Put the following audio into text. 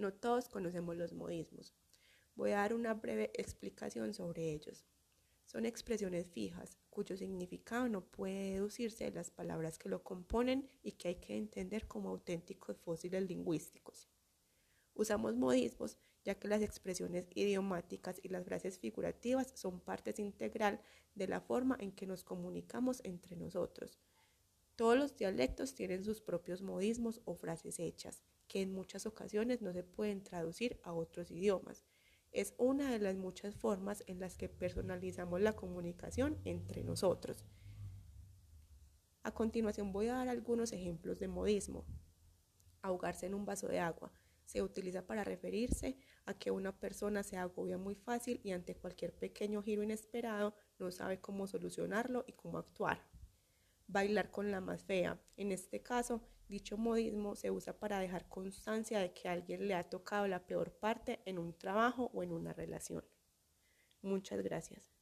No todos conocemos los modismos. Voy a dar una breve explicación sobre ellos. Son expresiones fijas cuyo significado no puede deducirse de las palabras que lo componen y que hay que entender como auténticos fósiles lingüísticos. Usamos modismos ya que las expresiones idiomáticas y las frases figurativas son partes integral de la forma en que nos comunicamos entre nosotros. Todos los dialectos tienen sus propios modismos o frases hechas, que en muchas ocasiones no se pueden traducir a otros idiomas es una de las muchas formas en las que personalizamos la comunicación entre nosotros. A continuación voy a dar algunos ejemplos de modismo. Ahogarse en un vaso de agua se utiliza para referirse a que una persona se agobia muy fácil y ante cualquier pequeño giro inesperado no sabe cómo solucionarlo y cómo actuar. Bailar con la más fea. En este caso, dicho modismo se usa para dejar constancia de que alguien le ha tocado la peor parte en un trabajo o en una relación. Muchas gracias.